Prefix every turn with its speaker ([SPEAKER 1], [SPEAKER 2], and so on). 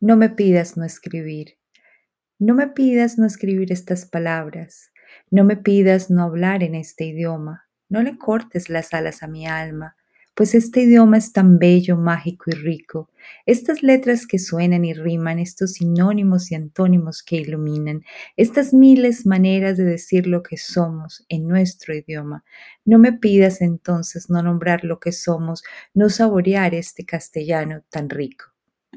[SPEAKER 1] No me pidas no escribir. No me pidas no escribir estas palabras. No me pidas no hablar en este idioma. No le cortes las alas a mi alma pues este idioma es tan bello, mágico y rico. Estas letras que suenan y riman, estos sinónimos y antónimos que iluminan, estas miles maneras de decir lo que somos en nuestro idioma. No me pidas entonces no nombrar lo que somos, no saborear este castellano tan rico.